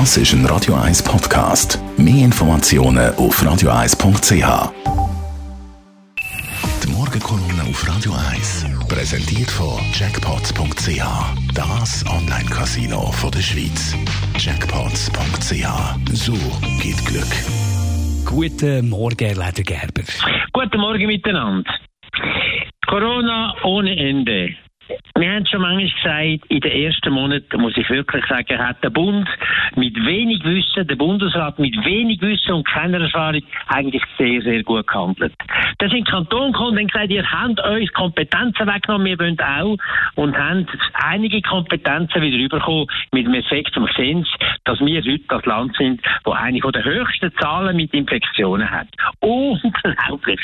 Das ist ein Radio 1 Podcast. Mehr Informationen auf radio1.ch. Die Morgenkolumne auf Radio 1 präsentiert von Jackpots.ch. Das Online-Casino der Schweiz. Jackpots.ch. So geht Glück. Guten Morgen, Ledergerber. Guten Morgen miteinander. Corona ohne Ende. Wir haben schon manchmal gesagt, in den ersten Monaten, muss ich wirklich sagen, hat der Bund mit wenig Wissen, der Bundesrat mit wenig Wissen und keiner Erfahrung eigentlich sehr, sehr gut gehandelt. Da sind Kanton gekommen und gesagt, ihr habt euch Kompetenzen weggenommen, wir wollen auch, und haben einige Kompetenzen wieder bekommen mit dem Effekt vom Sens, dass wir heute das Land sind, wo eine der höchsten Zahlen mit Infektionen hat. Unglaublich.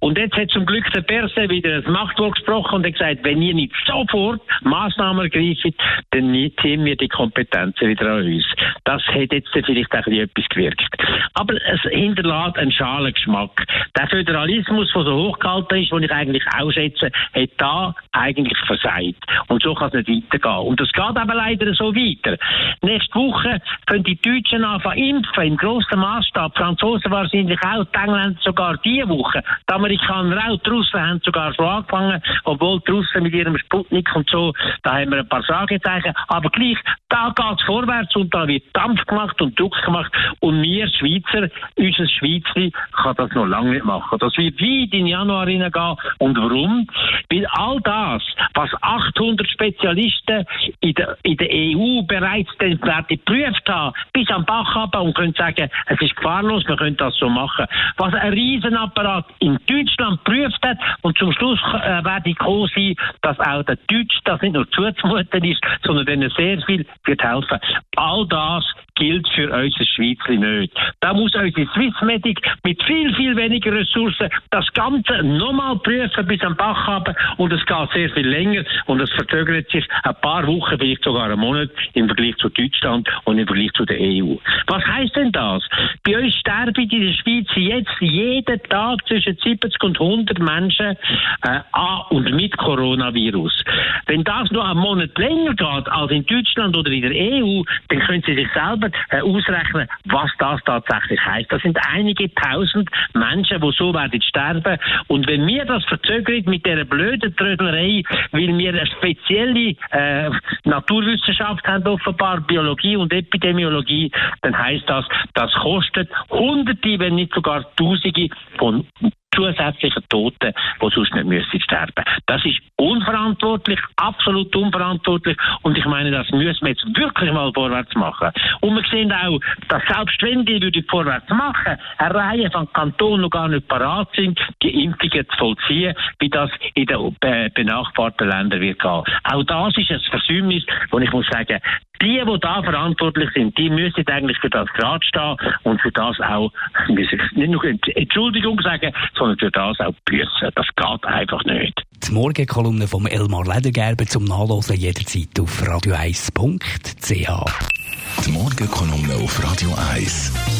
Und jetzt hat zum Glück der Perse wieder das Machtwort gesprochen und hat gesagt, wenn ihr nicht sofort Maßnahmen ergreifen, dann ziehen wir die Kompetenzen wieder an uns. Das hat jetzt vielleicht auch etwas gewirkt. Aber es hinterlässt einen schalen Geschmack. Der Föderalismus, der so hochgehalten ist, den ich eigentlich auch schätze, hat da eigentlich versagt. Und so kann es nicht weitergehen. Und es geht aber leider so weiter. Nächste Woche können die Deutschen anfangen impfen, im grossen Maßstab. Franzosen wahrscheinlich auch, die Engländer sogar diese Woche. Die Amerikaner auch, die Russen haben sogar schon angefangen, obwohl die Russen mit ihrem Sputnik und so, da haben wir ein paar Fragezeichen. Aber gleich, da geht es vorwärts und da wird Dampf gemacht und Druck gemacht. Und wir Schweizer, unser Schweizli, kann das noch lange nicht machen. Das wird weit in Januar hineingehen. Und warum? Weil all das, was 800 Spezialisten in der, in der EU bereits den geprüft haben, bis am Bach haben und können sagen, es ist gefahrlos, wir können das so machen. Was ein Riesenapparat in Deutschland geprüft hat und zum Schluss äh, werde ich kommen sein, dass auch der Deutsch das nicht nur zuzumuten ist, sondern denen sehr viel wird helfen. All das gilt für unser Schweizli nicht. Da muss unsere Swissmedic mit viel, viel weniger Ressourcen das Ganze nochmal prüfen bis am Bach haben und es geht sehr viel länger und es verzögert sich ein paar Wochen, vielleicht sogar einen Monat im Vergleich zu Deutschland und im Vergleich zu der EU. Was heißt denn das? Bei uns sterben in der Schweiz jetzt jeden Tag zwischen 70 und 100 Menschen äh, an und mit Coronavirus. Wenn das noch einen Monat länger geht als in Deutschland oder in der EU, dann können Sie sich selber äh, ausrechnen, was das tatsächlich heißt. Das sind einige tausend Menschen, die so werden sterben. Und wenn wir das verzögern mit dieser blöden Trödlerei, weil wir eine spezielle äh, Naturwissenschaft haben, offenbar Biologie und Epidemiologie, dann heißt das, das kostet Hunderte, wenn nicht sogar Tausende von zusätzlichen Toten, die sonst nicht müssen sterben. Das ist unverantwortlich, absolut unverantwortlich und ich meine, das müssen wir jetzt wirklich mal vorwärts machen. Und wir sehen auch, dass selbst wenn die würde vorwärts machen, eine Reihe von Kantonen noch gar nicht parat sind, die Impfungen zu vollziehen, wie das in den benachbarten Ländern wird gehen. Auch das ist ein Versäumnis, wo ich muss sagen, die, die da verantwortlich sind, die müssen eigentlich für das gerade stehen und für das auch, nicht nur Entschuldigung sagen, sondern für das auch büßen. Das geht einfach nicht. Die Morgenkolumne vom Elmar Ledergerber zum Nachlesen jederzeit auf radio1.ch. Die Morgenkolumne auf Radio 1.